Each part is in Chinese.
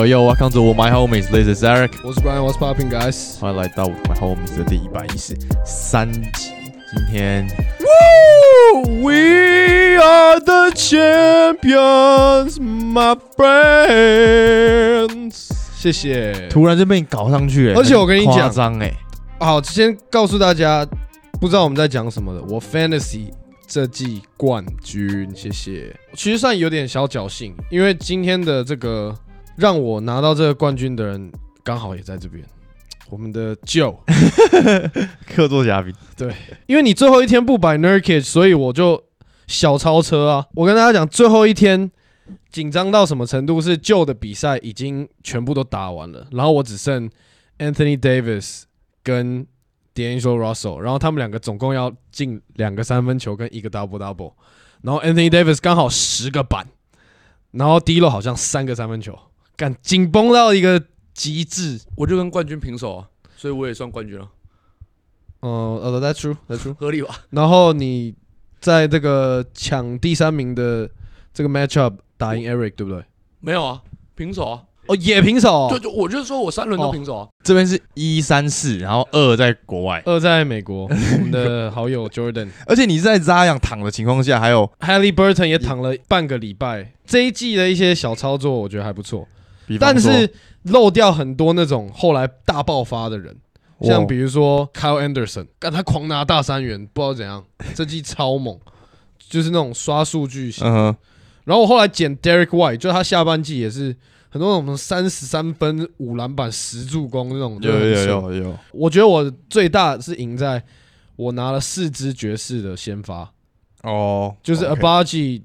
Yo yo, welcome to my homies. This is Eric. 我是 Brian，What's popping, guys？欢迎来到 my homies 的第一百一十三集。今天 We are the champions, my friends。谢谢。突然就被你搞上去、欸，而且我跟你讲很夸张哎，好，先告诉大家，不知道我们在讲什么的，我 Fantasy 这季冠军，谢谢。其实算有点小侥幸，因为今天的这个让我拿到这个冠军的人，刚好也在这边。我们的 Joe，客座嘉宾。对因为你最后一天不摆 Nurkic，所以我就小超车啊！我跟大家讲，最后一天紧张到什么程度？是旧的比赛已经全部都打完了，然后我只剩 Anthony Davis 跟 D'Angelo Russell，然后他们两个总共要进两个三分球跟一个 double double，然后 Anthony Davis 刚好十个板，然后 D 洛好像三个三分球，干紧绷到一个极致。我就跟冠军平手啊，所以我也算冠军了，呃呃，That's true，That's true。合理吧？然后你在这个抢第三名的这个 matchup 打赢 Eric，对不对？没有啊，平手啊，哦，也平手、就哦，就我就是说我三轮都平手啊，这边是一三四，然后二在国外，二在美国，我们的好友 Jordan 而且你是在扎养躺的情况下，还有 Haley Burton 也躺了半个礼拜。这一季的一些小操作，我觉得还不错，但是漏掉很多那种后来大爆发的人，像比如说 Kyle Anderson，干他狂拿大三元，不知道怎样，这季超猛，就是那种刷数据型。然后我后来捡 Derek White，就他下半季也是很多那种三十三分、五篮板、十助攻那种，有有有。有有，我觉得我最大是赢在我拿了四支爵士的先发，哦，就是 OK Abaji、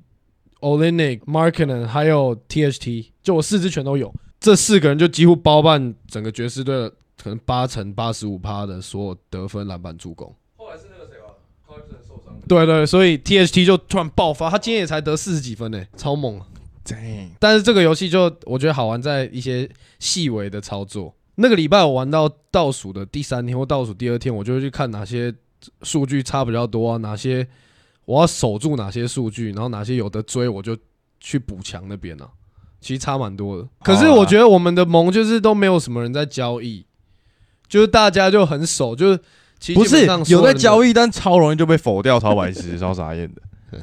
Olenek、Markkanen 还有 THT，就我四支全都有。这四个人就几乎包办整个爵士队的可能八成八十五趴的所有得分、篮板、助攻。后来是那个谁吧 c o l l i n 受伤，对对，所以 THT 就突然爆发，他今天也才得四十几分呢，超猛。Dang 但是这个游戏就我觉得好玩在一些细微的操作。那个礼拜我玩到倒数的第三天或倒数第二天，我就会去看哪些数据差比较多啊，哪些我要守住哪些数据，然后哪些有的追，我就去补强那边啊。其实差蛮多的。可是我觉得我们的盟就是都没有什么人在交易，就是大家就很守，就是其实不是有在交易，但超容易就被否掉，超白痴，超傻眼的。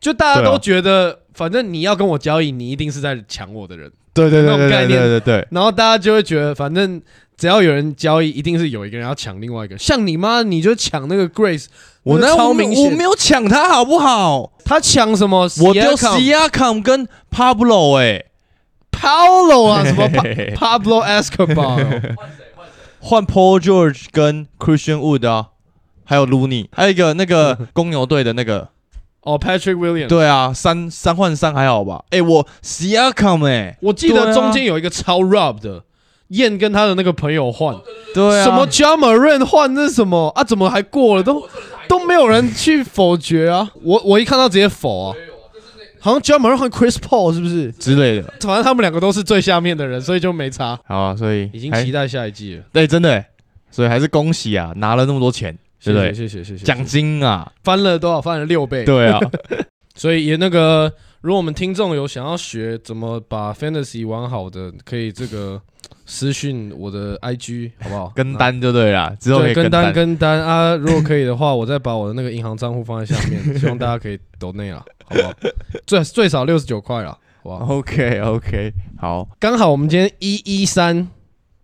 就大家都觉得反正你要跟我交易，你一定是在抢我的人。对对对对对对对，然后大家就会觉得，反正只要有人交易，一定是有一个人要抢另外一个。像你妈，你就抢那个 Grace，我那我个超明显我没有抢他好不好？他抢什么？我丢 Siakam 跟 Pablo 哎、，Pablo 啊，什么 Pa- Pablo Escobar，换 Paul George 跟 Christian Wood 啊，还有 Looney，还有一个那个 公牛队的那个，哦 Patrick Williams。对啊，三三换三还好吧？哎、我 Siakam 哎、我记得中间有一个超 Rob 的，燕跟他的那个朋友换，对啊，什么 Moran 换那是什么啊？怎么还过了？都都没有人去否决啊！我我一看到直接否啊，好像 Moran 换 Chris Paul 是不是？之类的？反正他们两个都是最下面的人，所以就没差。好啊，所以已经期待下一季了，对，真的、欸，所以还是恭喜啊，拿了那么多钱，对不对？谢谢谢谢，奖金啊，翻了多少？翻了六倍。，对啊，所以也那个，如果我们听众有想要学怎么把 Fantasy 玩好的，可以这个私讯我的 IG 好不好？跟单就对了，之后可以对跟单单。跟单啊！如果可以的话，我再把我的那个银行账户放在下面，希望大家可以抖内啦，好不好？最最少六十九块啦，好不好？OK OK，好，刚好我们今天一一三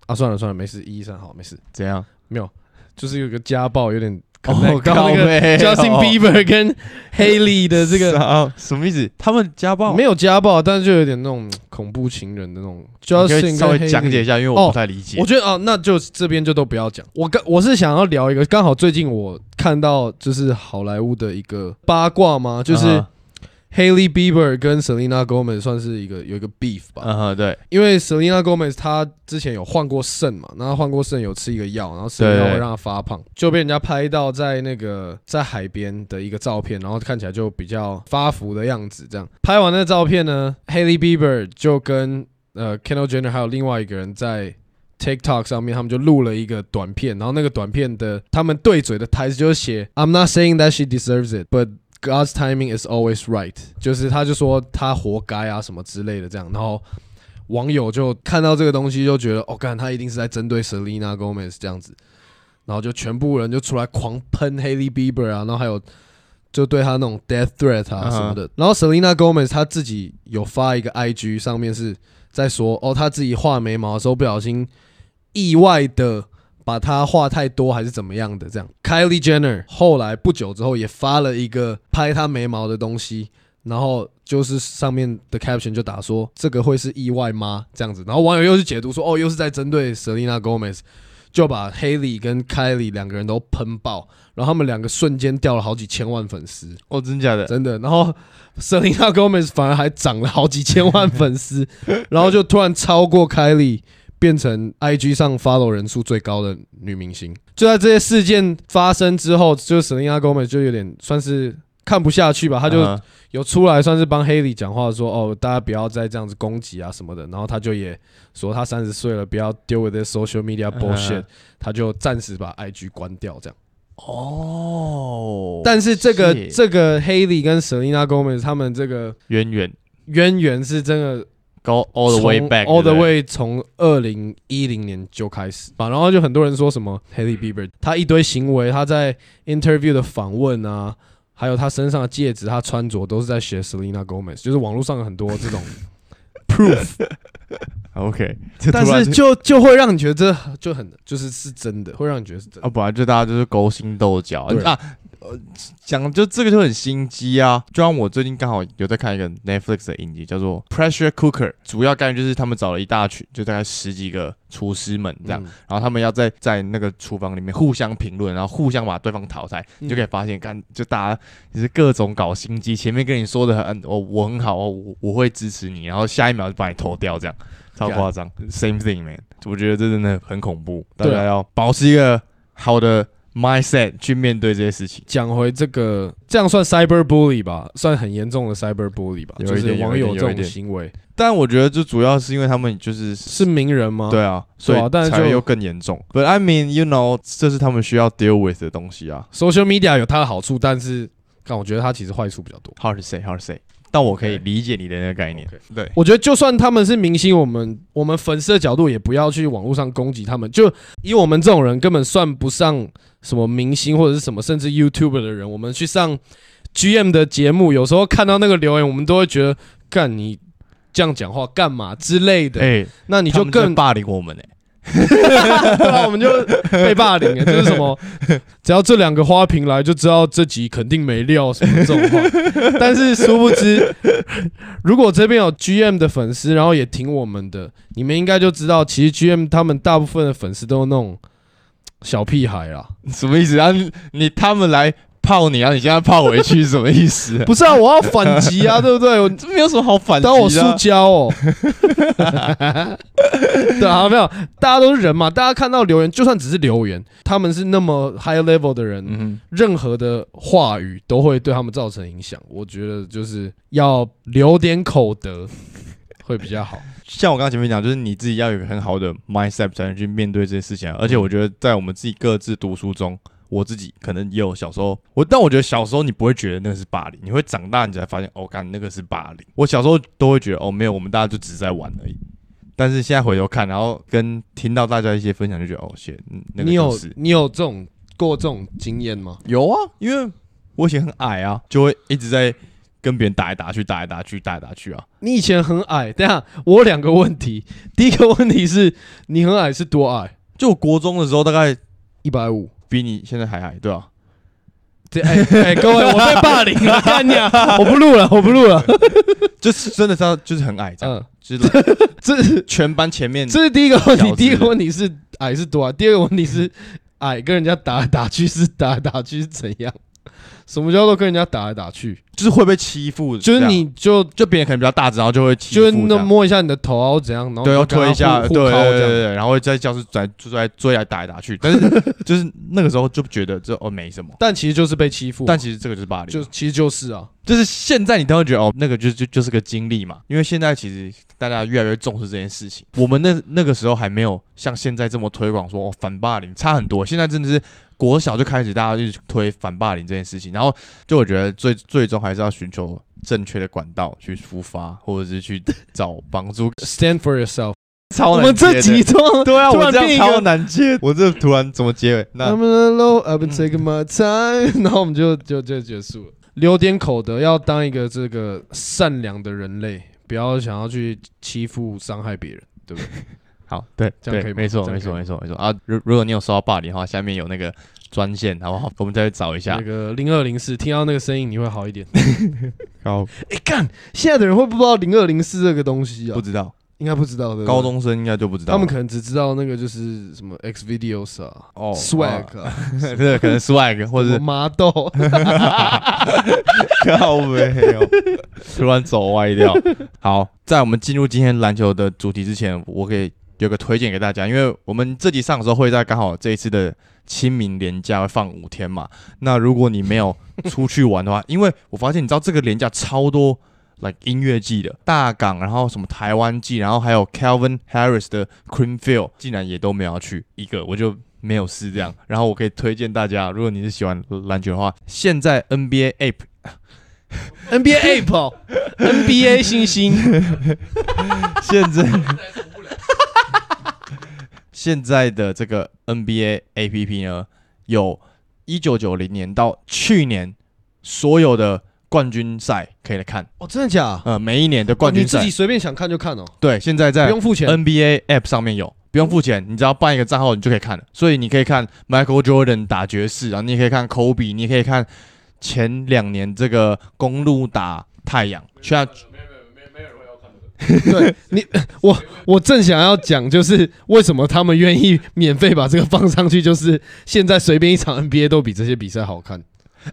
啊，算了算了，没事，一一三好，没事，怎样？没有就是有个家暴，有点哦 connect 到那个 Justin 哦 Bieber 跟 Haley 的这个啊，什么意思？他们家暴？没有家暴，但是就有点那种恐怖情人的那种。你可以 Justin 稍微讲解一下，因为我不太理解。我觉得哦，那就这边就都不要讲。我刚我是想要聊一个，刚好最近我看到就是好莱坞的一个八卦嘛，就是 Haley Bieber 跟 Selena Gomez 算是一个有一个 beef 吧。嗯哼，对，因为 Selena Gomez 她之前有换过肾嘛，然后换过肾有吃一个药，然后吃药会让她发胖，就被人家拍到在那个在海边的一个照片，然后看起来就比较发福的样子。这样拍完那个照片呢，Haley Bieber 就跟呃 Kendall Jenner 还有另外一个人在 TikTok 上面，他们就录了一个短片，然后那个短片的他们对嘴的台词就是写 "I'm not saying that she deserves it, but God's timing is always right"，就是他就说他活该啊什么之类的这样，然后网友就看到这个东西就觉得，哦，干他一定是在针对 Selena Gomez 这样子，然后就全部人就出来狂喷 Haley Bieber 啊，然后还有就对他那种 death threat 啊什么的。然后 Selena Gomez 她自己有发一个 IG 上面是在说，哦，她自己画眉毛的时候不小心意外的把它画太多还是怎么样的这样。Kylie Jenner 后来不久之后也发了一个拍她眉毛的东西，然后就是上面的 caption 就打说这个会是意外吗？这样子，然后网友又去解读说哦，又是在针对 Selena Gomez，就把 Haley 跟 Kylie 两个人都喷爆，然后他们两个瞬间掉了好几千万粉丝，哦，真假的？真的。然后 Selena Gomez 反而还涨了好几千万粉丝，然后就突然超过 Kylie。变成 IG 上 follow 人数最高的女明星，就在这些事件发生之后，就 Selena Gomez 就有点算是看不下去吧，他就有出来算是帮 Haley 讲话说，哦，大家不要再这样子攻击啊什么的。然后他就也说他三十岁了，不要 deal with this social media 嗯 bullshit，、他就暂时把 IG 关掉这样。哦，但是这个这个 Haley 跟 Selena Gomez 他们这个渊源渊源是真的 go all the way back all the way 从二零一零年就开始吧，然后就很多人说什么 Haley Bieber 他一堆行为，他在 interview 的访问啊，还有他身上的戒指，他穿着都是在学 Selena Gomez，就是网络上有很多这种 proof，OK，但是就就会让你觉得这就很就是是真的，会让你觉得是真的。啊，本来就大家就是勾心斗角啊。呃，讲就这个就很心机啊，就像我最近刚好有在看一个 Netflix 的影集，叫做 Pressure Cooker，主要概念就是他们找了一大群，就大概十几个厨师们这样，嗯。然后他们要在在那个厨房里面互相评论，然后互相把对方淘汰，嗯。你就可以发现，看就大家就是各种搞心机，前面跟你说的很，我我很好，我我会支持你，然后下一秒就把你投掉，这样超夸张。Same thing man，我觉得这真的很恐怖，大家要保持一个好的 mindset 去面对这些事情。讲回这个，这样算 cyber bully 吧，算很严重的 cyber bully 吧，就是网友这种行为但我觉得就主要是因为他们就是是名人吗？对啊，所以对啊但是就才又更严重。But I mean, you know，这是他们需要 deal with 的东西啊。，social media 有它的好处，但是但我觉得它其实坏处比较多。Hard to say, hard to say。但我可以理解你的那个概念。对，我觉得就算他们是明星，我们我们粉丝的角度也不要去网络上攻击他们。就以我们这种人根本算不上什么明星或者是什么，甚至 YouTuber 的人，我们去上 GM 的节目，有时候看到那个留言，我们都会觉得，干你这样讲话干嘛之类的。哎，那你就更霸凌我们哎。对啊，我们就被霸凌了，就是什么，只要这两个花瓶来，就知道这集肯定没料什么这种话。但是殊不知，如果这边有 GM 的粉丝，然后也挺我们的，你们应该就知道，其实 GM 他们大部分的粉丝都是那种小屁孩啦。什么意思啊？你你他们来泡你啊，你现在泡回去是什么意思？不是啊，我要反击啊，对不对？我这没有什么好反击。当我塑胶哦。对啊，没有，大家都是人嘛，大家看到留言，就算只是留言，他们是那么 high level 的人，嗯任何的话语都会对他们造成影响。我觉得就是要留点口德会比较好。像我刚刚前面讲，就是你自己要有很好的 mindset 才能去面对这些事情啊。而且我觉得在我们自己各自读书中，我自己可能也有小时候，我但我觉得小时候你不会觉得那个是霸凌，你会长大你才发现，哦，干那个是霸凌。我小时候都会觉得，哦，没有，我们大家就只是在玩而已。但是现在回头看，然后跟听到大家一些分享，就觉得哦，谢，嗯那个 你有就是你有这种过这种经验吗？有啊，因为我以前很矮啊，就会一直在跟别人打来打去，打来打去，打来打去啊。你以前很矮，等下我有两个问题。第一个问题是你很矮是多矮？就我国中的时候，大概一百五。比你现在还矮，对吧、这哎哎，各位，我被霸凌了，干你啊！我不录了，我不录了。就是真的是要就是很矮这样，嗯，就是 这是全班前面这是第一个问题。第一个问题是矮是多啊？第二个问题是矮跟人家打来打去是打来打去是怎样？什么叫做跟人家打来打去？就是会被欺负，就是你就就别人可能比较大只，然后就会欺负就是那，摸一下你的头啊，或怎样，然后对，要推一下，对对。对对，然后会在教室转就在追来打来打去，但是就是 那个时候就觉得这哦没什么，但其实就是被欺负，但其实这个就是霸凌，就其实就是啊，就是现在你都会觉得哦，那个就就就是个经历嘛，因为现在其实大家越来越重视这件事情。我们那那个时候还没有像现在这么推广说、哦、反霸凌，差很多。现在真的是国小就开始大家就推反霸凌这件事情，然后就我觉得最最终还还是要寻求正确的管道去出发，或者是去找帮助。Stand for yourself。超我们这集中对啊，我这样超难接，我这突然怎么结尾？那 I'm alone, I've been taking my time，然后我们就就就结束了。留点口德，要当一个这个善良的人类，不要想要去欺负、伤害别人，对不对？好，对，这样可以没错，没错，没错，没错啊！如如果你有收到霸凌的话，下面有那个专线，好不好？我们再去找一下那。个零二零四，听到那个声音你会好一点。好哎，干，现在的人会不知道零二零四这个东西啊不？知道，应该不知道的。高中生应该就不知道。他们可能只知道那个就是什么 X videos 啊、哦 swag 啊、对，可能 swag 或者是麻豆。靠没有，突然走歪掉。好，在我们进入今天篮球的主题之前，我可以有个推荐给大家，因为我们这集上的时候会在刚好这一次的清明连假会放五天嘛。那如果你没有出去玩的话，因为我发现你知道这个连假超多。Like 音乐季的大港，然后什么台湾季，然后还有 Calvin Harris 的 Creamfield，竟然也都没有要去一个，我就没有试这样。然后我可以推荐大家，如果你是喜欢篮球的话，现在 NBA App NBA Ape 哦 NBA 星星，现在现在的这个 NBA APP 呢，有一九九零年到去年所有的冠军赛可以来看，哦，真的假？呃，每一年的冠军赛哦你自己，随便想看就看哦，对，现在在不在用付钱。NBA App 上面有。不用付钱，你只要办一个账号，你就可以看了。所以你可以看 Michael Jordan 打爵士，然后你也可以看 Kobe，你也可以看前两年这个公路打太阳。现在对你，我我正想要讲，就是为什么他们愿意免费把这个放上去，就是现在随便一场 NBA 都比这些比赛好看。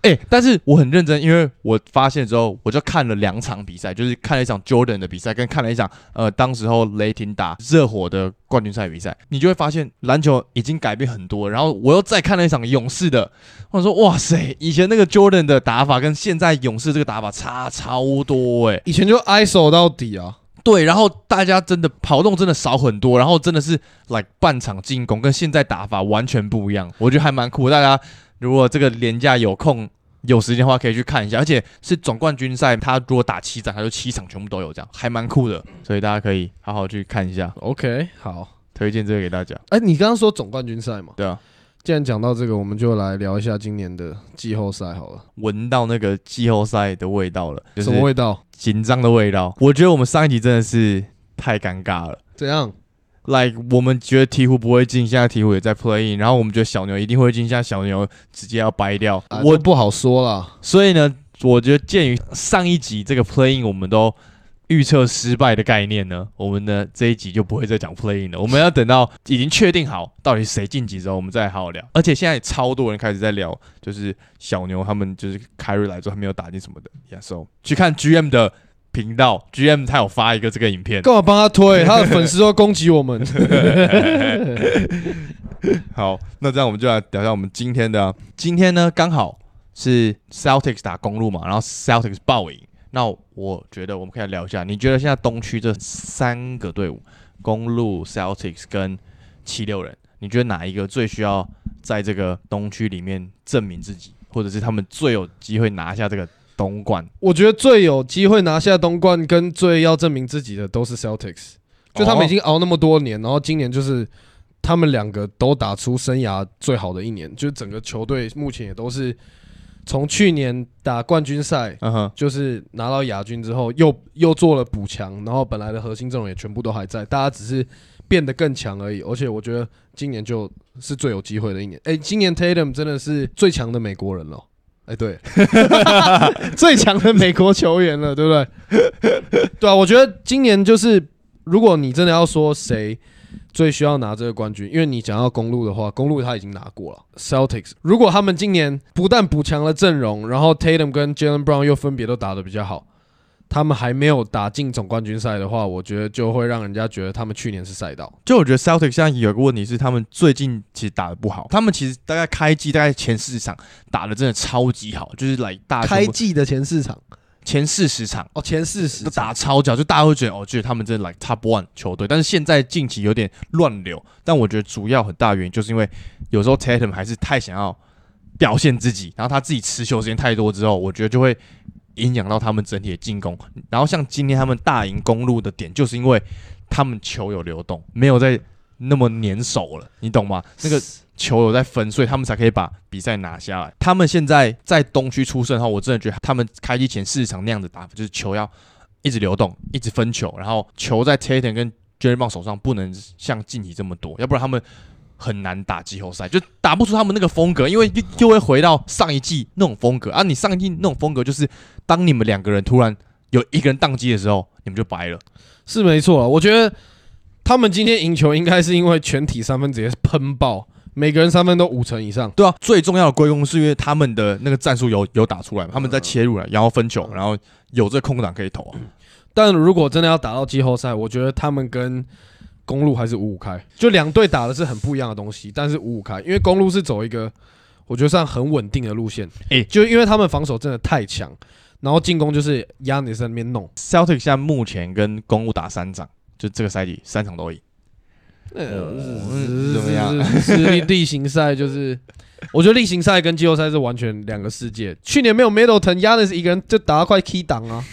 哎、但是我很认真，因为我发现之后，我就看了两场比赛，就是看了一场 Jordan 的比赛，跟看了一场呃，当时候雷霆打热火的冠军赛比赛，你就会发现篮球已经改变很多。然后我又再看了一场勇士的，我说哇塞，以前那个 Jordan 的打法跟现在勇士这个打法差超多哎、以前就 ISO 到底啊，对，然后大家真的跑动真的少很多，然后真的是 like 半场进攻，跟现在打法完全不一样，我觉得还蛮酷的。大家如果这个廉价有空有时间的话，可以去看一下，而且是总冠军赛，他如果打七场，他就七场全部都有，这样还蛮酷的，所以大家可以好好去看一下，OK，好。推荐这个给大家。哎、你刚刚说总冠军赛嘛？对啊，既然讲到这个，我们就来聊一下今年的季后赛好了。闻到那个季后赛的味道了，就是什么味道？紧张的味道。我觉得我们上一集真的是太尴尬了。怎样？Like 我们觉得鹈鹕不会进，现在鹈鹕也在 playing，然后我们觉得小牛一定会进，现在小牛直接要掰掉。啊、我这不好说了。所以呢，我觉得鉴于上一集这个 playing 我们都预测失败的概念呢，我们呢这一集就不会再讲 playing 了，我们要等到已经确定好到底谁晋级之后，我们再好好聊。而且现在超多人开始在聊，就是小牛他们就是凯瑞来之后还没有打进什么的，yeah，so 去看 GM 的。频道 GM 他有发一个这个影片，干嘛帮他推？他的粉丝都攻击我们。好，那这样我们就来聊一下我们今天的啊、今天呢，刚好是 Celtics 打公路嘛，然后 Celtics 爆赢。那我觉得我们可以来聊一下，你觉得现在东区这三个队伍，公路、Celtics 跟七六人，你觉得哪一个最需要在这个东区里面证明自己，或者是他们最有机会拿下这个东冠？我觉得最有机会拿下东冠跟最要证明自己的都是 Celtics，就他们已经熬那么多年，然后今年就是他们两个都打出生涯最好的一年，就是整个球队目前也都是从去年打冠军赛。就是拿到亚军之后，又又做了补强，然后本来的核心阵容也全部都还在，大家只是变得更强而已。而且我觉得今年就是最有机会的一年。哎、今年 Tatum 真的是最强的美国人了。哎、对，最强的美国球员了，对不对？对啊，我觉得今年就是，如果你真的要说谁最需要拿这个冠军，因为你讲到公路的话，公路他已经拿过了。Celtics 如果他们今年不但补强了阵容，然后 Tatum 跟 Jalen Brown 又分别都打得比较好，他们还没有打进总冠军赛的话，我觉得就会让人家觉得他们去年是赛道。就我觉得 Celtic 现在有个问题是，他们最近其实打的不好。他们其实大概开季大概前四场打的真的超级好，就是来大开季的前四场前四十场哦，前四十都打得超脚，就大家会觉得哦，觉得他们真的 like top one 球队。但是现在近期有点乱流，但我觉得主要很大原因就是因为有时候 Tatum 还是太想要表现自己，然后他自己持球时间太多之后，我觉得就会影响到他们整体的进攻。然后像今天他们大赢公路的点，就是因为他们球有流动，没有在那么粘手了，你懂吗？那个球有在分，所以他们才可以把比赛拿下来。他们现在在东区出胜的话，我真的觉得他们开机前市场那样的打法，就是球要一直流动，一直分球，然后球在 Tatum 跟 Jerry b o n 手上不能像近期这么多，要不然他们很难打季后赛，就打不出他们那个风格，因为又又会回到上一季那种风格啊。你上一季那种风格就是，当你们两个人突然有一个人宕机的时候，你们就掰了。是没错啊，我觉得他们今天赢球应该是因为全体三分直接喷爆，每个人三分都五成以上。对啊，最重要的归功是因为他们的那个战术有有打出来嘛，他们在切入了，然后分球，然后有这空档可以投啊。但如果真的要打到季后赛，我觉得他们跟公路还是五五开，就两队打的是很不一样的东西，但是五五开，因为公路是走一个我觉得算很稳定的路线，诶就因为他们防守真的太强，然后进攻就是压你在那边弄，Celtic 现在目前跟公路打三场，就这个赛季三场都赢。呃，嗯怎么样是？是例例行赛就是，我觉得例行赛跟季后赛是完全两个世界。去年没有 Middleton，压的是一个人就打到快 key 档啊，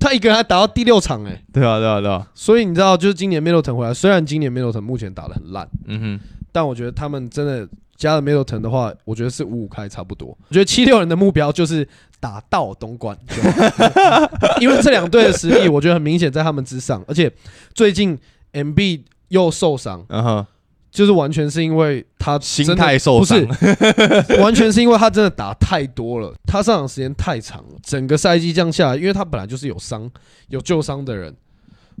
他一个人还打到第六场哎、对啊，对啊，对啊。所以你知道，就是今年 Middleton 回来，虽然今年 Middleton 目前打的很烂，嗯哼，但我觉得他们真的加了 Middleton 的话，我觉得是五五开差不多。我觉得七六人的目标就是打到东莞，因为这两队的实力，我觉得很明显在他们之上，而且最近 MB 又受伤，嗯哼，就是完全是因为他心态受伤不是 完全是因为他真的打太多了，他上场时间太长了，整个赛季这样下来，因为他本来就是有伤有旧伤的人，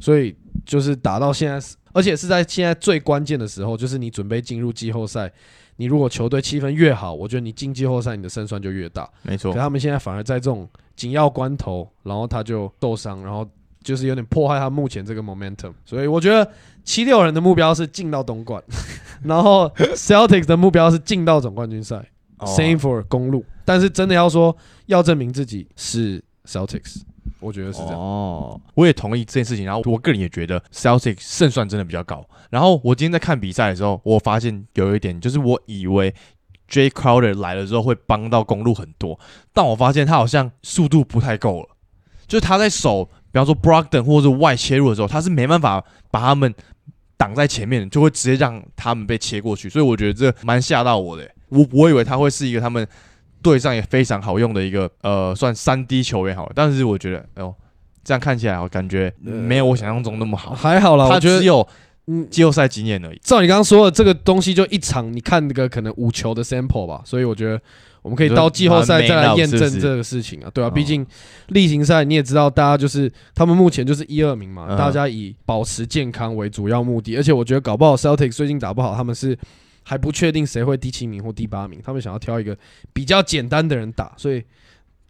所以就是打到现在是，而且是在现在最关键的时候，就是你准备进入季后赛。你如果球队气氛越好，我觉得你进季后赛你的胜算就越大。没错可。他们现在反而在这种紧要关头，然后他就受伤，然后就是有点破坏他目前这个 momentum。所以我觉得七六人的目标是进到东莞，然后 Celtics 的目标是进到总冠军赛、哦 s a m e for 公路。但是真的要说要证明自己是 Celtics，我觉得是这样。哦，我也同意这件事情。然后我个人也觉得 Celtics 胜算真的比较高。然后我今天在看比赛的时候，我发现有一点，就是我以为 J Crowder 来了之后会帮到公路很多，但我发现他好像速度不太够了。就是他在守，比方说 Brogden 或者是外切入的时候，他是没办法把他们挡在前面，就会直接让他们被切过去。所以我觉得这蛮吓到我的。我我以为他会是一个他们队上也非常好用的一个呃算三 D 球员好了，但是我觉得哎呦这样看起来我感觉没有我想象中那么好。还好啦，他我觉得只有嗯，季后赛经验而已。照你刚刚说的，这个东西就一场，你看那个可能五球的 sample 吧，所以我觉得我们可以到季后赛再来验证这个事情啊，对啊，哦。毕竟例行赛你也知道，大家就是他们目前就是一二名嘛，嗯。大家以保持健康为主要目的，而且我觉得搞不好 Celtics 最近打不好，他们是还不确定谁会第七名或第八名，他们想要挑一个比较简单的人打，所以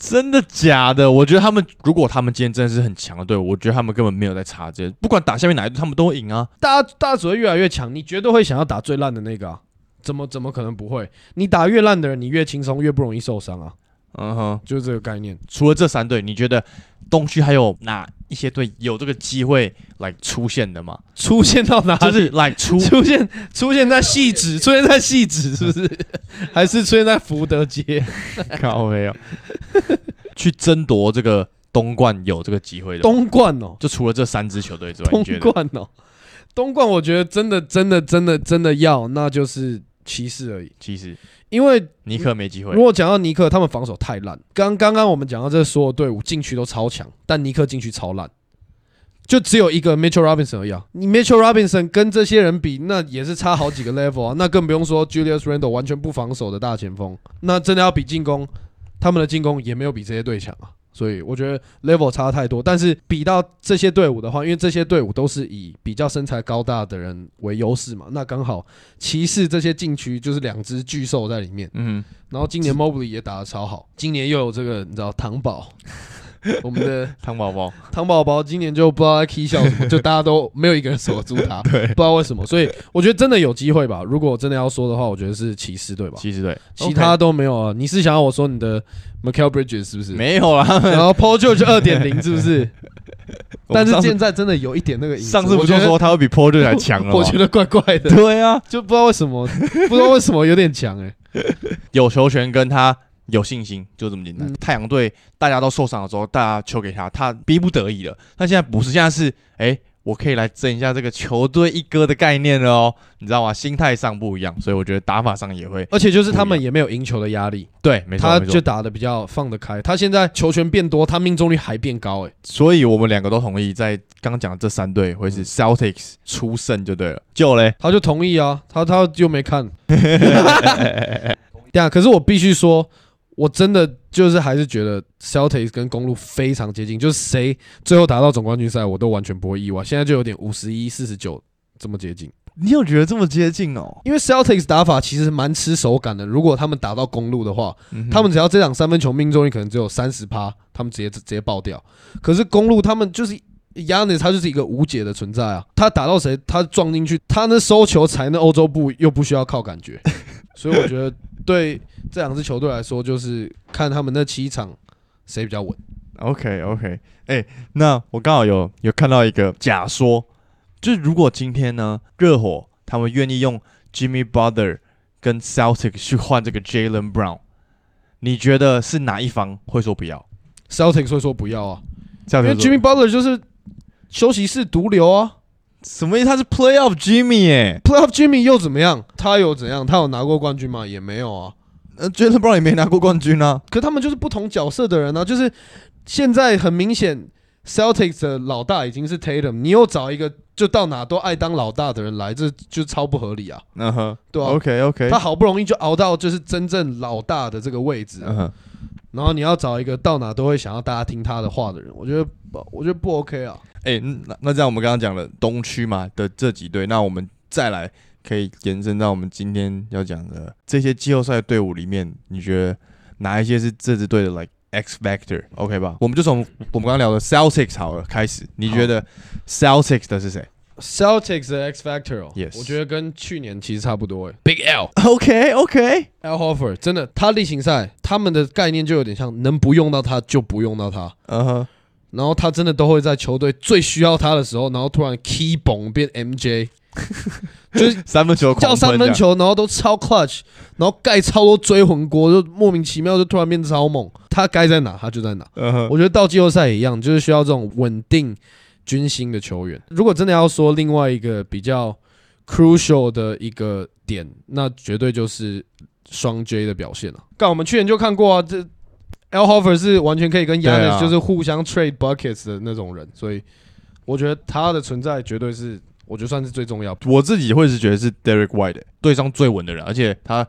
真的假的？我觉得他们如果他们今天真的是很强的队伍，我觉得他们根本没有在差这些，不管打下面哪一队，他们都会赢啊。大家大家只会越来越强，你绝对会想要打最烂的那个啊。怎么怎么可能不会？你打越烂的人，你越轻松，越不容易受伤啊，嗯哼，就是这个概念。除了这三队，你觉得东区还有哪一些队有这个机会来出现的嘛？出现到哪里？就是来出出现出现在戏子，出现在戏子是不是？还是出现在福德街？靠没有去争夺这个东冠有这个机会的？东冠哦，就除了这三支球队之外，东？冠哦，东冠，我觉得真的真的真的真的要，那就是骑士而已。其实因为尼克没机会如。果讲到尼克，他们防守太烂。刚刚刚我们讲到这所有队伍禁区都超强，但尼克禁区超烂，就只有一个 Mitchell Robinson 而已啊。你 Mitchell Robinson 跟这些人比，那也是差好几个 level 啊。那更不用说 Julius Randle 完全不防守的大前锋，那真的要比进攻，他们的进攻也没有比这些队强啊。所以我觉得 level 差太多，但是比到这些队伍的话，因为这些队伍都是以比较身材高大的人为优势嘛，那刚好骑士这些禁区就是两只巨兽在里面，嗯然后今年 Mobley 也打得超好，今年又有这个你知道糖宝，我们的哼，汤宝宝，糖宝宝今年就不知道在 K 笑什么，就大家都没有一个人守得住他，对不知道为什么，所以我觉得真的有机会吧。如果真的要说的话，我觉得是骑士队吧，骑士队，其他都没有啊。你是想要我说你的 Michael Bridges 是不是？没有啦。然后 Paul George 二点零是不是？但是现在真的有一点那个影子，上次不就说他会比 Paul George 还强了吗？我觉得怪怪的，对啊，就不知道为什么，不知道为什么有点强哎、有球权跟他有信心，就这么简单。嗯太阳队大家都受伤的时候，大家球给他，他逼不得已了。但现在不是，现在是哎、我可以来争一下这个球队一哥的概念了哦，你知道吗？心态上不一样，所以我觉得打法上也会而且就是他们也没有赢球的压力，对，没错，他就打的比较放得开。他现在球权变多，他命中率还变高，哎，所以我们两个都同意，在刚刚讲的这三队会是 Celtics 出胜就对了。就嘞，他就同意啊，他他又没看。对啊，可是我必须说，我真的就是还是觉得 Celtics 跟公路非常接近，就是谁最后打到总冠军赛，我都完全不会意外。现在就有点五十一四十九这么接近，你有觉得这么接近哦？因为 Celtics 打法其实蛮吃手感的。如果他们打到公路的话，嗯他们只要这场三分球命中率可能只有三十趴，他们直接直接爆掉。可是公路他们就是 Yanis，他就是一个无解的存在啊！他打到谁，他撞进去，他那收球才那欧洲步又不需要靠感觉，所以我觉得对这两支球队来说，就是看他们那七场谁比较稳。OK OK，哎、那我刚好有有看到一个假说，就是如果今天呢，热火他们愿意用 Jimmy Butler 跟 Celtic 去换这个 Jalen Brown，你觉得是哪一方会说不要？Celtics 会说不要啊，因为 Jimmy Butler 就是休息室毒瘤啊什么意思？他是 Playoff Jimmy 耶、，Playoff Jimmy 又怎么样？他有怎样？他有拿过冠军吗？也没有啊。呃，Jalen Brown 也没拿过冠军啊。可他们就是不同角色的人啊，就是现在很明显，Celtics 的老大已经是 Tatum，你又找一个就到哪都爱当老大的人来，这就超不合理啊，嗯哼，对啊 OK OK，他好不容易就熬到就是真正老大的这个位置，嗯哼，然后你要找一个到哪都会想要大家听他的话的人，我觉得不我觉得不 OK 啊。哎、那那这样我们刚刚讲了东区嘛的这几队，那我们再来可以延伸到我们今天要讲的这些季后赛队伍里面，你觉得哪一些是这支队的 like X factor？OK、吧？我们就从我们刚刚聊的 Celtics 好了开始，你觉得 Celtics 的是谁 Celtics 的 X Factor 哦 Yes 我觉得跟去年其实差不多诶。Big L？OK OK，Al Horford 真的，他例行赛他们的概念就有点像能不用到他就不用到他。嗯哼，然后他真的都会在球队最需要他的时候，然后突然 key 崩变 MJ，就是三分球叫三分球，然后都超 clutch，然后盖超多追魂锅，就莫名其妙就突然变超猛。他该在哪他就在哪。嗯哼，我觉得到季后赛也一样，就是需要这种稳定军心的球员。如果真的要说另外一个比较 crucial 的一个点，那绝对就是双 J 的表现了、干，我们去年就看过啊，这 Al Horford 是完全可以跟对 Yanis 啊就是互相 trade buckets 的那种人，所以我觉得他的存在绝对是，我觉得算是最重要。我自己会是觉得是 Derek White 的队上最稳的人，而且他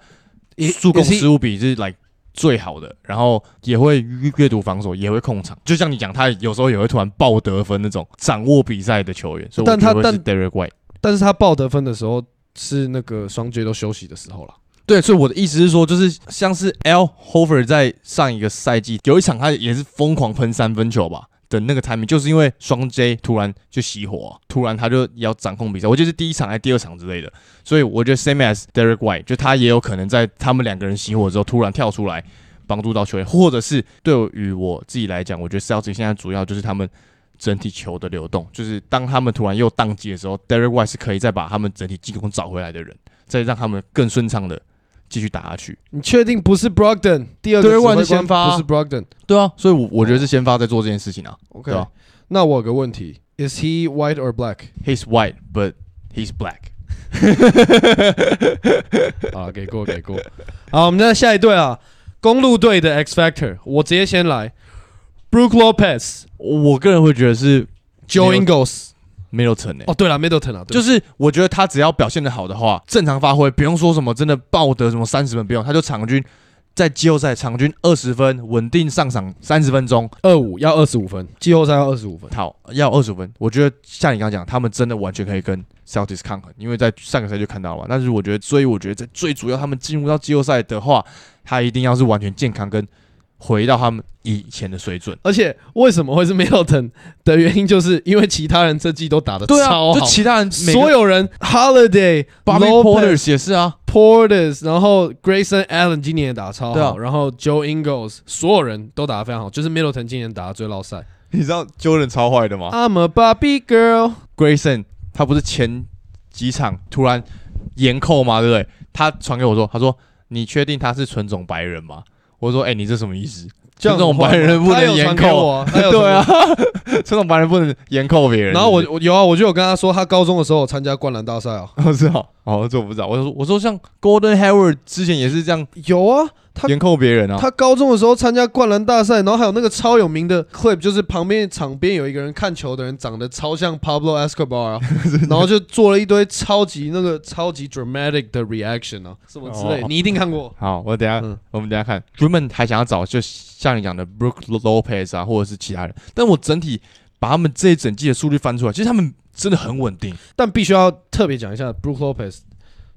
也助攻失误比是 like 最好的，然后也会阅读防守，也会控场。就像你讲，他有时候也会突然爆得分那种掌握比赛的球员，所以但他觉得会是 Derek White。但是他爆得分的时候是那个双 J 都休息的时候了。对，所以我的意思是说，就是像是 L Hofer 在上一个赛季有一场他也是疯狂喷三分球吧的那个 timing，就是因为双 J 突然就熄火、突然他就要掌控比赛，我觉得是第一场还是第二场之类的，所以我觉得 same as Derek White，就他也有可能在他们两个人熄火之后突然跳出来帮助到球员，或者是对于我自己来讲，我觉得 Celtic 现在主要就是他们。整体球的流动，就是当他们突然又宕机的时候，Derek White 是可以再把他们整体进攻找回来的人，再让他们更顺畅的继续打下去。你确定不是 Brogden 第二个指挥官是先发啊不是 Brogden？对啊，所以我，我觉得是先发在做这件事情啊。OK，、对啊那我有个问题：Is he white or black？He's white, but he's black。啊，给过，给过。好，我们再下一队啊，公路队的 X Factor，我直接先来，Brook Lopez、我个人会觉得是 Joe Ingles。Middleton 欸哦，对了，Middleton 啊，对就是我觉得他只要表现的好的话，正常发挥，不用说什么真的爆得什么三十分，不用，他就场均在季后赛场均二十分，稳定上场三十分钟，二五要二十五分，季后赛要二十五分。好，要二十分。我觉得像你刚刚讲，他们真的完全可以跟 Celtics 抗衡，因为在上个赛就看到了嘛。但是我觉得，所以我觉得在最主要他们进入到季后赛的话，他一定要是完全健康跟回到他们以前的水准。而且为什么会是 Middleton 的原因，就是因为其他人这季都打的对超好，啊，就其他人所有人 Holiday、Bobby Porter 也是啊，，Porters，然后 Grayson Allen 今年也打超对啊好，然后 Joe Ingles 所有人都打得非常好，就是 Middleton 今年打的最落赛。你知道 Jordan 超坏的吗 I'm a Barbie girl，？Grayson 他不是前几场突然严扣吗？对不对？他传给我说，他说你确定他是纯种白人吗？我说，哎、你这什么意思？这种白人不能严扣，对啊，，这种白人不能严扣别人。然后我我有啊，我就有跟他说，他高中的时候参加灌篮大赛啊，是我知道，哦，这我不知道。我说我说像 Golden Hayward 之前也是这样有啊，他严扣别人啊。他高中的时候参加灌篮大赛，然后还有那个超有名的 clip，就是旁边场边有一个人看球的人长得超像 Pablo Escobar 啊，然后就做了一堆超级那个超级 dramatic 的 reaction 啊，什么之类你一定看过。好，我等下、嗯我们等下看。原本还想要找，就像你讲的 Brook Lopez 啊，或者是其他人，但我整体把他们这一整季的数据翻出来，其实他们真的很稳定。但必须要特别讲一下 Brook Lopez，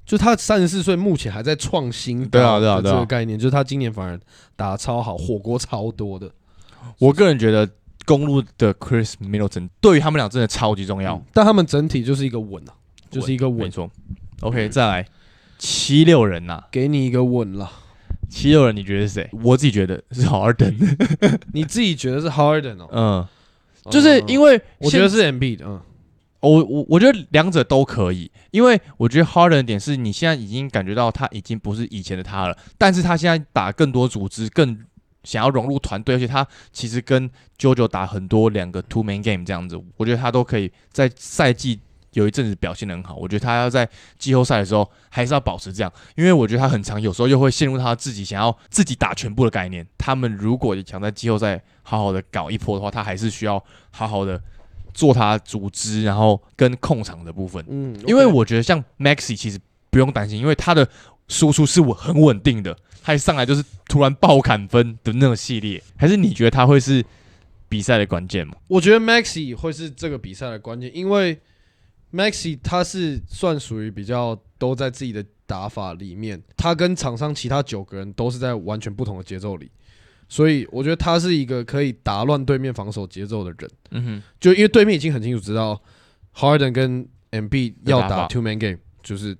就他三十四岁，目前还在创新对啊对啊对啊这个概念，就是他今年反而打得超好，火锅超多的。我个人觉得公路的 Chris Middleton 对于他们俩真的超级重要，但他们整体就是一个稳啊，就是一个稳，没错。OK，再来七六人呐、给你一个稳了。七六人你觉得是谁？我自己觉得是 Harden，你自己觉得是 Harden 哦？嗯，就是因为我觉得是 MB 的，嗯，我我我觉得两者都可以，因为我觉得 Harden 的点是你现在已经感觉到他已经不是以前的他了，但是他现在打更多组织，更想要融入团队，而且他其实跟 JoJo 打很多两个 two man game 这样子，我觉得他都可以在赛季有一阵子表现得很好。我觉得他要在季后赛的时候还是要保持这样，因为我觉得他很长，有时候又会陷入他自己想要自己打全部的概念。他们如果想在季后赛好好的搞一波的话，他还是需要好好的做他组织，然后跟控场的部分。嗯，因为我觉得像 Maxi 其实不用担心，因为他的输出是我很稳定的，他一上来就是突然爆砍分的那种系列。还是你觉得他会是比赛的关键吗？我觉得 Maxi 会是这个比赛的关键，因为 Maxi 他是算属于比较都在自己的打法里面，他跟场上其他九个人都是在完全不同的节奏里，所以我觉得他是一个可以打乱对面防守节奏的人。嗯哼，就因为对面已经很清楚知道 Harden 跟 MB 要打 two man game，就是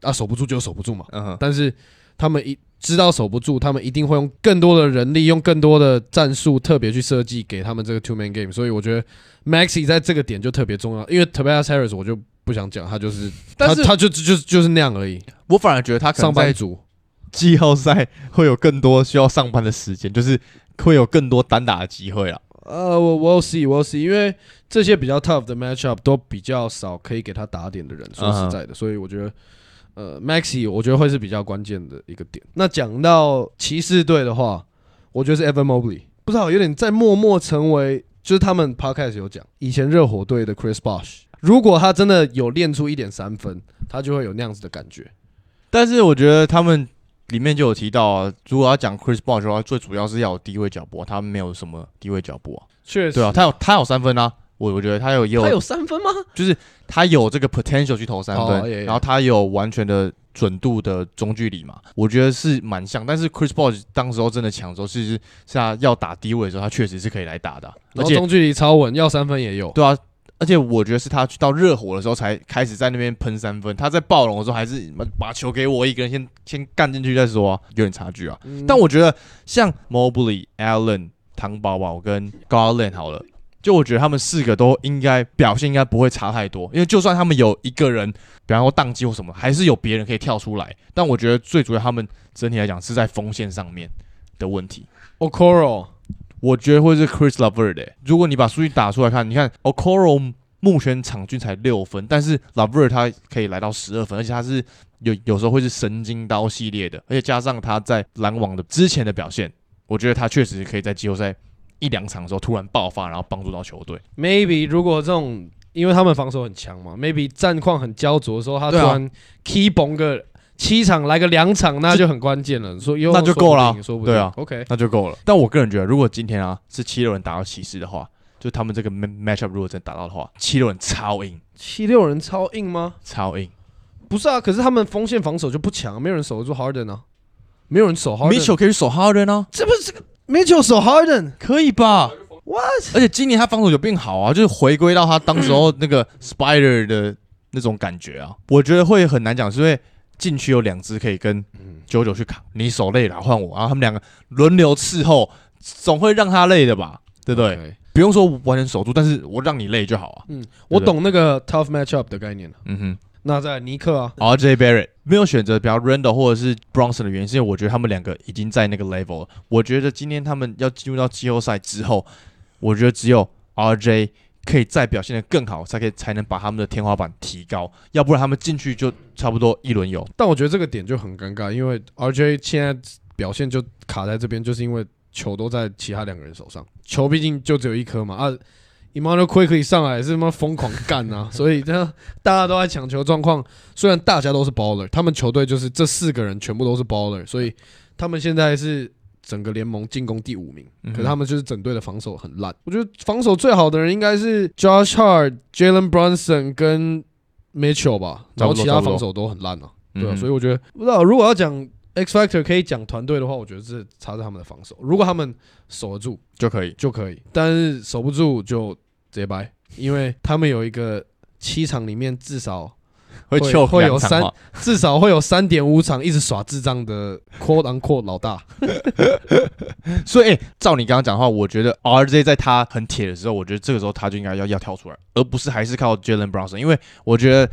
啊守不住就守不住嘛。嗯哼，但是他们一知道守不住，他们一定会用更多的人力，用更多的战术，特别去设计给他们这个 two man game。所以我觉得 Maxi 在这个点就特别重要，因为 Tobias Harris 我就不想讲，他就是，但是他他就就就就是那样而已，我反而觉得他可能上班族。季后赛会有更多需要上班的时间，就是会有更多单打的机会啊。呃，我我 see 我 see，因为这些比较 tough 的 matchup 都比较少可以给他打点的人，说实在的，所以我觉得。呃，Maxi 我觉得会是比较关键的一个点。那讲到骑士队的话，我觉得是 Evan Mobley，不知道有点在默默成为，就是他们 podcast 有讲，以前热火队的 Chris Bosh，如果他真的有练出一点三分，他就会有那样子的感觉。但是我觉得他们里面就有提到啊，如果要讲 Chris Bosh 的话，最主要是要有低位脚步啊，他没有什么低位脚步啊。确实，对啊，他有他有三分啊，我我觉得他有也有他有三分吗？就是他有这个 potential 去投三分，然后他有完全的准度的中距离嘛，我觉得是蛮像。但是 Chris Paul 当时候真的抢的时候，其实是他要打低位的时候，他确实是可以来打的啊、而且中距离超稳，要三分也有。对啊，而且我觉得是他去到热火的时候才开始在那边喷三分，他在暴龙的时候还是把球给我一个人先先干进去再说啊，有点差距啊。嗯但我觉得像 Mobley、Allen、唐宝宝跟 Garland 好了，就我觉得他们四个都应该表现应该不会差太多，因为就算他们有一个人，比方说宕机或什么，还是有别人可以跳出来。但我觉得最主要他们整体来讲是在锋线上面的问题。Okoro 我觉得会是 Chris Lavert 的、如果你把数据打出来看，你看 Okoro 目前场均才六分，但是 Lavert 他可以来到十二分，而且他是有有时候会是神经刀系列的，而且加上他在篮网的之前的表现，我觉得他确实可以在季后赛一两场的时候突然爆发，然后帮助到球队。maybe 如果这种，因为他们防守很强嘛，maybe 战况很焦灼的时候，他突然 key 崩个七场来个两场，那就很关键了。说又那就够了啊说不对啊，OK，那就够了。但我个人觉得，如果今天啊是七六人打到骑士的话，就他们这个 ma- matchup 如果真打到的话，七六人超硬，七六人超硬吗？超硬。不是啊，可是他们锋线防守就不强，没有人守得住 Harden 啊，没有人守 Harden。Mitchell 可以守 Harden 啊，这不是这个 Mitchell 守 Harden？可以吧？What？而且今年他防守有变好啊，就是回归到他当时候那个 Spider 的那种感觉啊。我觉得会很难讲，是因为禁区有两只可以跟九九去扛，你手累了换我，然后他们两个轮流伺候，总会让他累的吧？对不对不用说完全守住，但是我让你累就好啊。嗯，我懂那个 tough matchup 的概念了。嗯哼，那在尼克啊，RJ Barrett 没有选择比较 Randall 或者是 Bronson 的原因，是因为我觉得他们两个已经在那个 level 了。我觉得今天他们要进入到季后赛之后，我觉得只有 RJ 可以再表现得更好，才可以才能把他们的天花板提高，要不然他们进去就差不多一轮游。但我觉得这个点就很尴尬，因为 RJ 现在表现就卡在这边，就是因为球都在其他两个人手上，球毕竟就只有一颗嘛啊。Emmanuel Quickly 上来是他妈疯狂干啊，所以这样大家都在抢球状况。虽然大家都是 baller，他们球队就是这四个人全部都是 baller，所以他们现在是整个联盟进攻第五名，可是他们就是整队的防守很烂。我觉得防守最好的人应该是 Josh Hart、Jalen Brunson 跟 Mitchell 吧，然后其他防守都很烂啊。对啊，嗯所以我觉得不知道如果要讲 X Factor 可以讲团队的话，我觉得是差在他们的防守。如果他们守得住就可以。就可以，但是守不住就直接掰，因为他们有一个七场里面至少 会会会有三至少会有三点五场一直耍智障的 quote unquote 老大。所以、欸照你刚刚讲的话，我觉得 RJ 在他很铁的时候，我觉得这个时候他就应该要要跳出来，而不是还是靠 Jalen Brunson，因为我觉得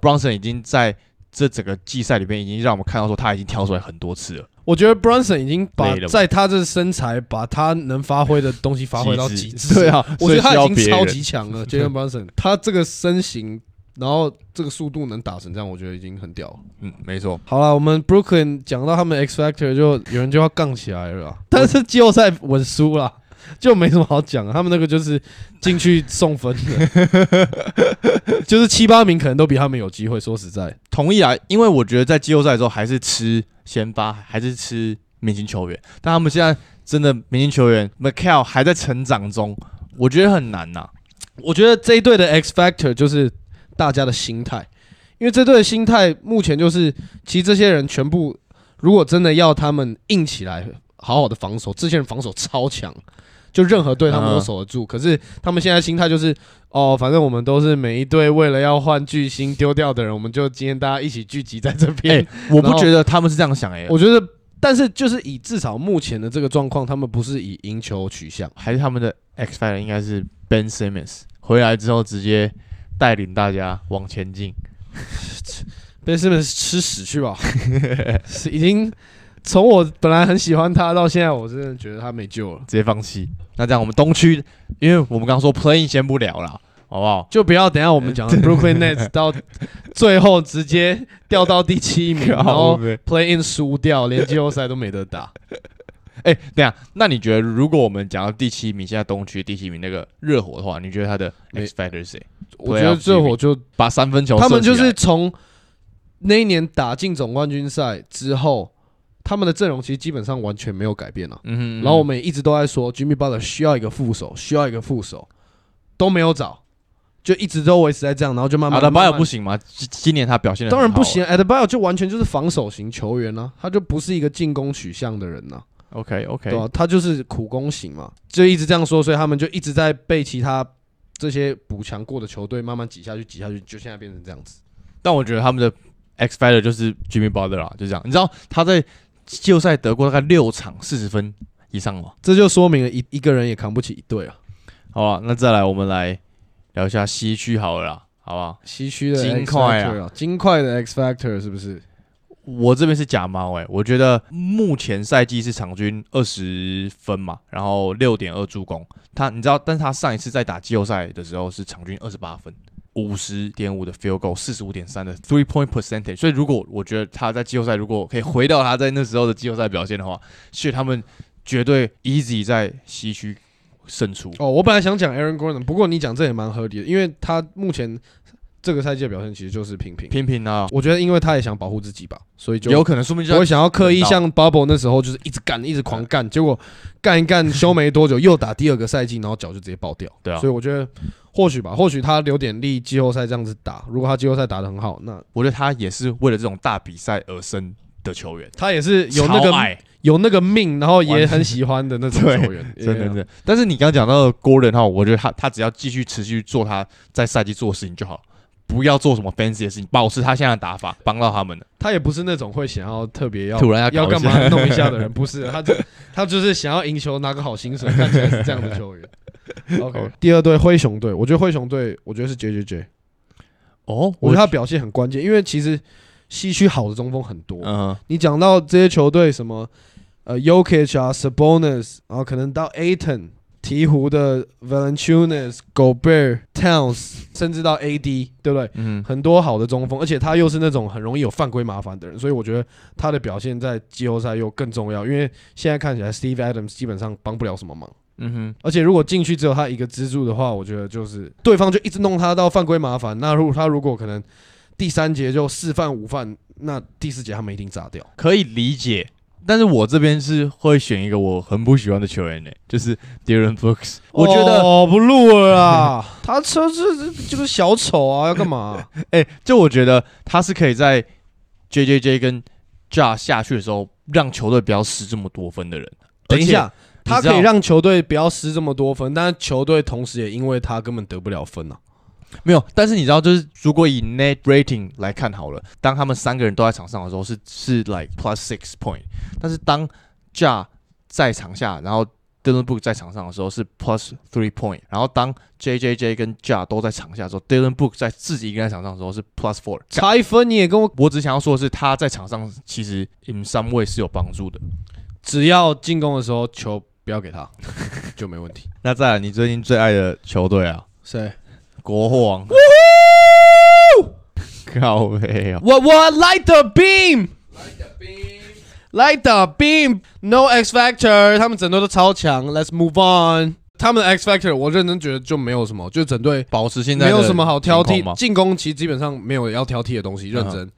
Brunson 已经在这整个季赛里边已经让我们看到说他已经跳出来很多次了。我觉得 Brunson 已经把在他这身材，把他能发挥的东西发挥到极致。对，啊，我觉得他已经超级强了。Jalen Brunson，他这个身形，然后这个速度能打成这样，我觉得已经很屌了。嗯，没错，好了，我们 Brooklyn 讲到他们 X Factor，就有人就要杠起来了啦。但是季后赛稳输了，就没什么好讲的。他们那个就是进去送分的，就是七八名可能都比他们有机会。说实在，同意啊，因为我觉得在季后赛的时候还是吃先发，还是吃明星球员，但他们现在真的明星球员 McHale 还在成长中，我觉得很难呐、我觉得这一队的 X Factor 就是大家的心态，因为这队的心态目前就是，其实这些人全部如果真的要他们硬起来，好好的防守，这些人防守超强，就任何队他们都嗯守得住。可是他们现在心态就是，哦，反正我们都是每一队为了要换巨星丢掉的人，我们就今天大家一起聚集在这边。哎、我不觉得他们是这样想哎、我觉得，但是就是以至少目前的这个状况，他们不是以赢球取向。还是他们的 X Factor 应该是 Ben Simmons 回来之后直接带领大家往前进。被 Simmons 吃屎去吧，是已经从我本来很喜欢他到现在，我真的觉得他没救了。直接放弃。那这样我们东区，因为我们刚刚说 Playing 先不聊了，好不好？就不要等一下我们讲的 Brooklyn Nets 到最后直接掉到第七名，然后 playing 输掉，连季后赛都没得打。哎、等一下，那你觉得如果我们讲到第七名，现在东区第七名那个热火的话，你觉得他的没 X Factor 是谁？我觉得热火就把三分球他们就是从那一年打进总冠军赛之后，他们的阵容其实基本上完全没有改变了。嗯哼，然后我们也一直都在说，Jimmy Butler 需要一个副手，需要一个副手，都没有找，就一直都维持在这样，然后就慢慢阿德巴慢慢约不行吗？今今年他表现的当然不行 a d b i o 就完全就是防守型球员啊，他就不是一个进攻取向的人呐、OK OK，对啊、他就是苦攻型嘛，就一直这样说，所以他们就一直在被其他这些补强过的球队慢慢挤下去，挤下去，就现在变成这样子。但我觉得他们的 X Factor 就是 Jimmy Butler 啦，就这样。你知道他在季后赛得过大概六场四十分以上吗？这就说明了一一个人也扛不起一队啊。好吧，那再来我们来聊一下西区好了啦，好不好？西区的金块啊，金块的 X Factor 是不是？我这边是假猫哎，我觉得目前赛季是场均二十分嘛，然后六点二助攻。他你知道，但是他上一次在打季后赛的时候是场均二十八分，五十点五的 field goal，四十五点三的 three point percentage。所以如果我觉得他在季后赛如果可以回到他在那时候的季后赛表现的话，所以他们绝对 easy 在西区胜出。哦，我本来想讲 Aaron Gordon，不过你讲这也蛮合理的，因为他目前这个赛季的表现其实就是平平。平平啊，我觉得，因为他也想保护自己吧，所以就有可能说明就不会想要刻意像 Bubble 那时候就是一直干，一直狂干，结果干一干 休没多久又打第二个赛季，然后脚就直接爆掉。对啊所以我觉得或许吧，或许他留点力，季后赛这样子打，如果他季后赛打得很好，那我觉得他也是为了这种大比赛而生的球员，他也是有那个有那个命，然后也很喜欢的那种 球员。真的 Yeah 真的。但是你刚刚讲到的 Gordon 哈，我觉得他他只要继续持续做他在赛季做的事情就好，不要做什么 fancy 的事情，保持他现在的打法，帮到他们了。他也不是那种会想要特别要突然要要干嘛弄一下的人，不是，他就他就是想要赢球拿个好薪水，看起来是这样的球员。OK，第二队灰熊队，我觉得灰熊队，我觉得是 J J J，哦，我觉得他表现很关键，因为其实西区好的中锋很多。嗯你讲到这些球队什么呃 Yokich 啊 Sabonis，然后可能到 Aton。鹈鹕的 Valanciunas、Gobert、Towns，甚至到 AD，对不对？嗯很多好的中锋，而且他又是那种很容易有犯规麻烦的人，所以我觉得他的表现在季后赛又更重要。因为现在看起来 Steve Adams 基本上帮不了什么忙，嗯哼，而且如果进去只有他一个支柱的话，我觉得就是对方就一直弄他到犯规麻烦。那如果他如果可能第三节就四犯五犯，那第四节他们一定炸掉。可以理解。但是我这边是会选一个我很不喜欢的球员呢、就是 Dylan Brooks。我觉得，哦不录了啦，他车这这就是小丑啊，要干嘛、哎、就我觉得他是可以在 J J J 跟 Ja 下去的时候，让球队不要失这么多分的人。等一下，他可以让球队不要失这么多分，但是球队同时也因为他根本得不了分啊。没有，但是你知道，就是如果以 net rating 来看好了，当他们三个人都在场上的时候是是 like plus six point，但是当 Ja 在场下，然后 Dylan Book 在场上的时候是 plus three point，然后当 J J J 跟 Ja 都在场下的时候，Dylan Book 在自己一个人在场上的时候是 plus four。差一分你也跟我，我只想要说的是，他在场上其实 in some way 是有帮助的。只要进攻的时候球不要给他，就没问题。那再来，你最近最爱的球队啊，谁？国王。靠背啊，我我 light the beam。Light the beam, no X factor，他们整队都超强。Let's move on。他们的 X factor，我认真觉得就没有什么，就整队保持现在没有什么好挑剔。进攻其实基本上没有要挑剔的东西，认真，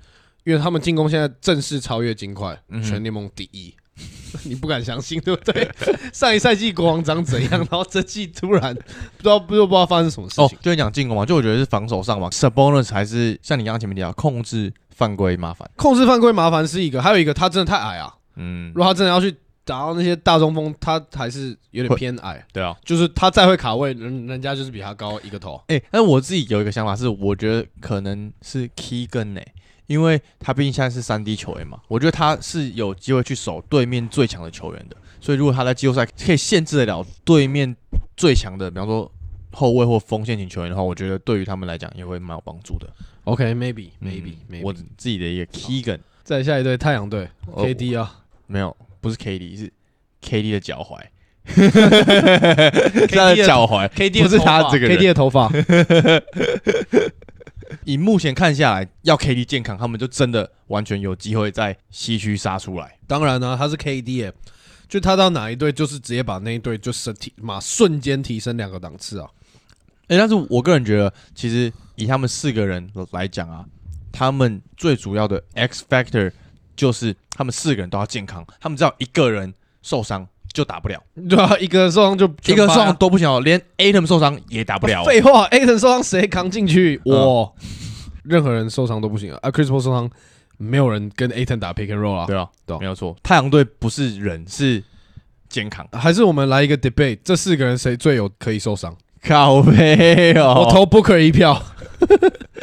因为他们进攻现在正式超越金块，全联盟第一。你不敢相信，对不对？上一赛季国王长怎样，然后这季突然不知道不知道不知道发生什么事情。，哦就是讲进攻嘛，就我觉得是防守上嘛，Sabonis 还是像你刚刚前面提到控制犯规麻烦，控制犯规麻烦是一个，还有一个他真的太矮啊。嗯如，果他真的要去打到那些大中锋，他还是有点偏矮。对啊，就是他再会卡位，人人家就是比他高一个头。哎、但是我自己有一个想法是，我觉得可能是 Keegan 呢、因为他毕竟现在是三 D 球员嘛，我觉得他是有机会去守对面最强的球员的，所以如果他在季后赛可以限制得了对面最强的，比方说后卫或锋线型球员的话，我觉得对于他们来讲也会蛮有帮助的。OK，maybe maybe 嗯 maybe。我自己的一个 Keegan 再下一队太阳队哦 KD 啊没有，不是 KD，是 KD 的脚踝，是他的脚踝。，KD 不是他这个人 KD 的头发，以目前看下来，要 KD 健康，他们就真的完全有机会在西区杀出来。当然呢、他是 KD 耶，就他到哪一队，就是直接把那一队就升提嘛，瞬间提升两个档次啊。诶，但是我个人觉得，其实以他们四个人来讲啊，他们最主要的 X factor 就是他们四个人都要健康，他们只要一个人受伤就打不了，对啊，一个受伤就一个受伤都不行哦，连 Atom 受伤也打不了哦。废话，Atom 受伤谁扛进去？嗯我，任何人受伤都不行啊。啊，Chris Paul 受伤，没有人跟 Aton 打 pick and roll 啊。对啊，对没有错。太阳队不是人，是健康。还是我们来一个 debate，这四个人谁最有可以受伤？靠背哦，我投 Booker 一票，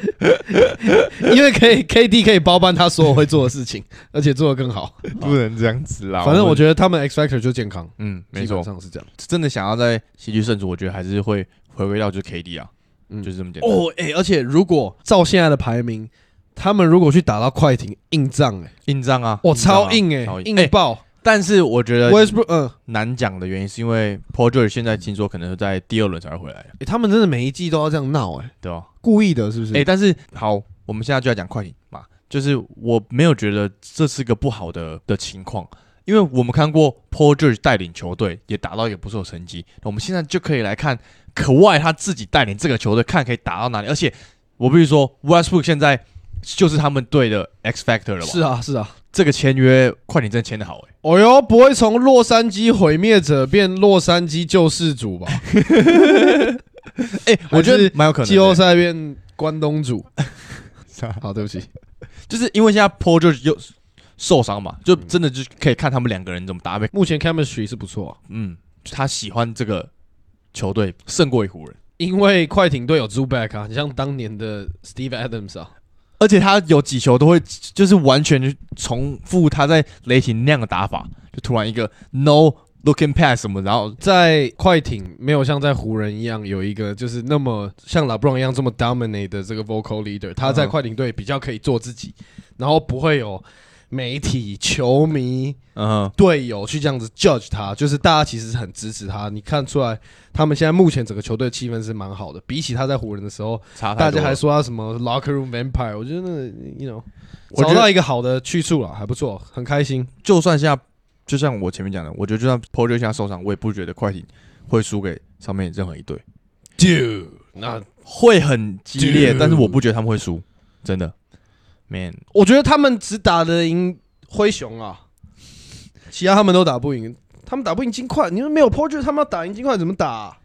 因为可以 KD 可以包办他所有会做的事情，而且做得更好。不能这样子啦。反正我，觉得他们 X Factor 就健康，嗯，没基本错，上是这样。真的想要在戏剧胜出，我觉得还是会回归到就是 KD 啊，嗯就是这么简单。哦，哎、而且如果照现在的排名，他们如果去打到快艇硬仗、哎，硬仗啊，哇，仗啊超硬哎、超硬爆。但是我觉得 Westbrook，嗯、难讲的原因是因为 Paul George 现在听说可能是在第二轮才会回来，哎他们真的每一季都要这样闹，哎，对吧？故意的，是不是？哎、但是好，我们现在就要讲快艇嘛，就是我没有觉得这是个不好的的情况，因为我们看过 Paul George 带领球队也达到一个不错的成绩，我们现在就可以来看可外他自己带领这个球队，看可以打到哪里。而且我必须说，Westbrook 现在就是他们队的 X Factor 了吧？是，啊，是啊。这个签约快艇真的签的好哎、哦哟，不会从洛杉矶毁灭者变洛杉矶救世主吧？哎、我觉得蛮有可能、季后赛变关东煮。好，对不起。就是因为现在 Paul George 又受伤嘛，就真的就可以看他们两个人怎么搭配。目前 chemistry 是不错、啊，嗯，他喜欢这个球队胜过一湖人，因为快艇队有 Zuback 啊，你像当年的 Steve Adams 啊，而且他有几球都会就是完全就重复他在雷霆那样的打法，就突然一个 no looking pass 什么，然后在快艇没有像在湖人一样有一个就是那么像 LeBron 一样这么 dominate 的这个 vocal leader，他在嗯。快艇队比较可以做自己，然后不会有媒体、球迷、嗯哼，队友去这样子 judge 他，就是大家其实是很支持他。你看出来，他们现在目前整个球队气氛是蛮好的，比起他在湖人的时候，大家还说他什么 locker room vampire，我觉得那个 you know 我觉得找到一个好的去处了，还不错，很开心。就算现在，就像我前面讲的，我觉得就算 p o j o 现在受伤，我也不觉得快艇会输给上面任何一队，Dude，那会很激烈但是我不觉得他们会输，真的，man，我觉得他们只打得赢灰熊啊，其他他们都打不赢。他们打不赢金块，你说没有 p o r r 他们要打赢金块怎么打啊、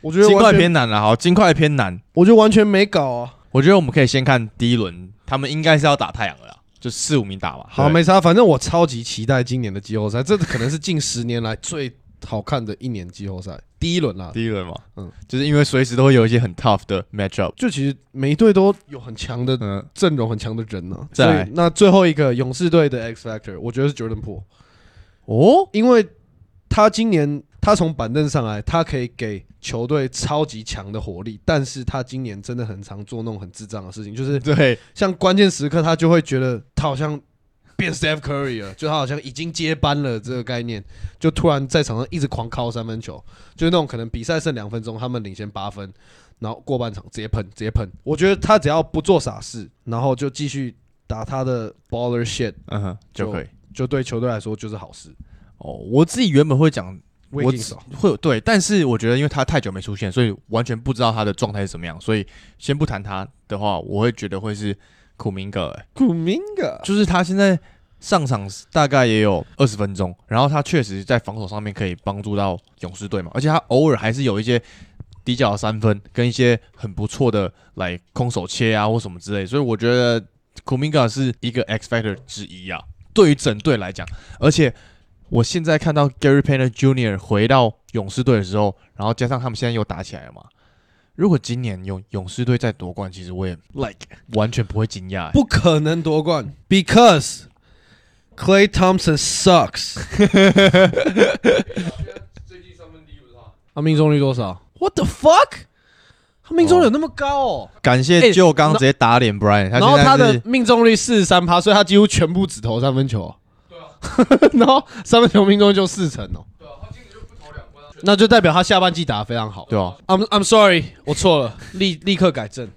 我觉得金块偏难了，好，金块偏难，我觉得完全没搞啊。我觉得我们可以先看第一轮，他们应该是要打太阳了啦，就四五名打嘛，好，对？没差，反正我超级期待今年的季后赛，这可能是近十年来最好看的一年季后赛，第一轮啦。第一轮嘛，嗯。嗯，就是因为随时都会有一些很 tough 的 matchup，就其实每一队都有很强的嗯，阵容，很强的人呢、再来所以那最后一个勇士队的 X Factor，我觉得是 Jordan Po，哦，因为他今年他从板凳上来，他可以给球队超级强的火力，但是他今年真的很常做那种很智障的事情，就是对，像关键时刻他就会觉得他好像变 Steph Curry 了，就他好像已经接班了这个概念，就突然在场上一直狂敲三分球，就是那种可能比赛剩两分钟，他们领先八分，然后过半场直接喷直接喷。我觉得他只要不做傻事，然后就继续打他的 baller shit，嗯哼，就可以。就对球队来说就是好事。哦，我自己原本会讲我会有对，但是我觉得因为他太久没出现，所以完全不知道他的状态是怎么样，所以先不谈他的话，我会觉得会是库明格、欸，Kuminga 就是他现在上场大概也有二十分钟，然后他确实在防守上面可以帮助到勇士队嘛，而且他偶尔还是有一些底角的三分跟一些很不错的来空手切啊或什么之类，所以我觉得库明格是一个 X factor 之一啊，对于整队来讲，而且。我现在看到 Gary Payton Jr. 回到勇士队的时候，然后加上他们现在又打起来了嘛。如果今年勇勇士队再夺冠，其实我也 like 完全不会惊讶、欸。不可能夺冠，because Clay Thompson sucks。最近三分第一不是他，他命中率多少？What the fuck？他命中率有那么高哦？感谢欸就刚直接打脸 Brian，、他然后他的命中率四十三趴，所以他几乎全部只投三分球哦。对啊，然后三分球命中率就四成哦，对啊，他今年就不投两分，他那就代表他下半季打得非常好。对啊，I'm I'm sorry，我错了，立立刻改正，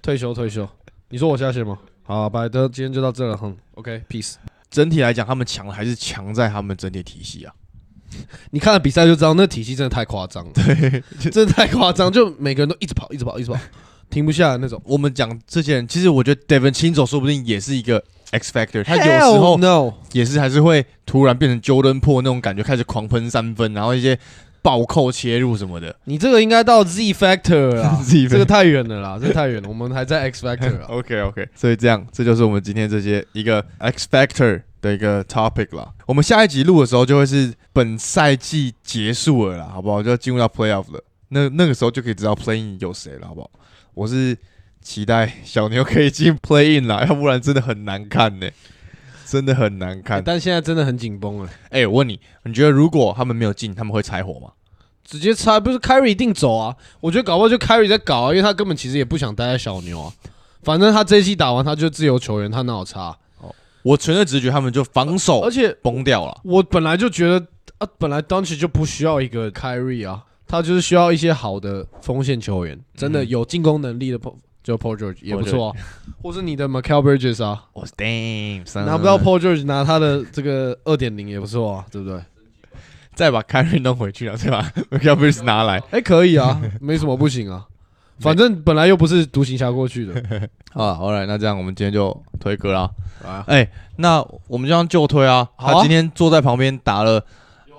退休退休。你说我下线吗？好，拜德，今天就到这了，哼，OK，peace。整体来讲，他们强的还是强在他们整体体系啊。你看了比赛就知道，那体系真的太夸张了，对，真的太夸张，就每个人都一直跑，一直跑，一直跑，停不下来那种。我们讲这些人，其实我觉得 Devin 亲手说不定也是一个 X factor，他有时候 no，也是还是会突然变成 Jordan Po 那种感觉，开始狂喷三分，然后一些暴扣切入什么的。你这个应该到 Z Factor 了啦 Z 这个太远了啦，这个太远了，我们还在 X Factor 啊。OK OK，所以这样，这就是我们今天这些一个 X Factor 的一个 topic 啦。我们下一集录的时候就会是本赛季结束了啦，好不好？就要进入到 Playoff 了。那那个时候就可以知道 Playing 有谁了，好不好？我是期待小牛可以进 Play In 啦，要不然真的很难看呢、真的很难看。但现在真的很紧绷了，哎、我问你，你觉得如果他们没有进，他们会拆伙吗？直接拆不是 Carry 一定走啊？我觉得搞不好就 Carry 在搞啊，因为他根本其实也不想待在小牛啊。反正他这一季打完他就自由球员，他哪有差？我纯粹直觉他们就防守而且崩掉了。我本来就觉得啊，本来 n c 就不需要一个 Kyrie 啊，他就是需要一些好的锋线球员，真的嗯有进攻能力的就 Paul George 也不错啊，或是你的 Michael Bridges 啊，我 damn，拿不到 Paul George 拿他的这个二点零也不错啊，对不对？再把 Kyrie 弄回去了，再把 Michael Bridges 拿来。哎，可以啊，没什么不行啊，反正本来又不是独行侠过去的 啊，好了，那这样我们今天就推歌啦。啊。哎、那我们这样就推啊。啊他今天坐在旁边打了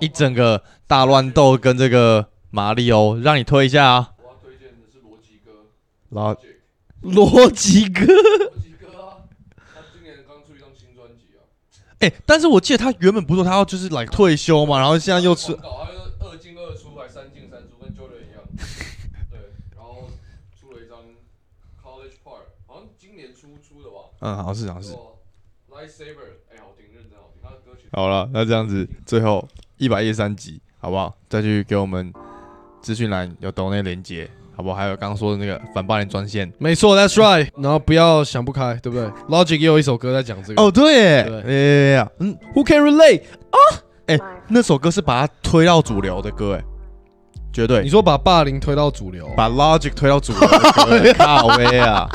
一整个大乱斗跟这个马里欧，让你推一下啊。我要推荐的是逻辑哥，然后逻辑哥，罗辑哥啊，他今年刚出一张新专辑啊，哎、但是我记得他原本不是说他要就是来退休嘛，然后现在又出搞，他就是二进二出，还三进三出，跟 Jordan 一样。对，然后出了一张 College Park，好像今年初出的吧。嗯，好像是好像是。Light Saber，哎，好听，认真好听，他的歌曲。好了，那这样子最后一百一十三集，好不好？再去给我们资讯栏有抖内连接，好不好？还有刚刚说的那个反霸凌专线。没错，That's right。然后不要想不开，对不对？Logic 也有一首歌在讲这个。哦，对哎呀，嗯，Who can relate？啊？哎那首歌是把它推到主流的歌，哎，绝对你说把霸凌推到主流，把 Logic 推到主流的歌，靠威啊！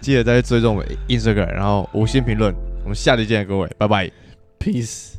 记得再去追踪我们 Instagram，然后五星评论。我们下期见，各位，拜拜。Peace。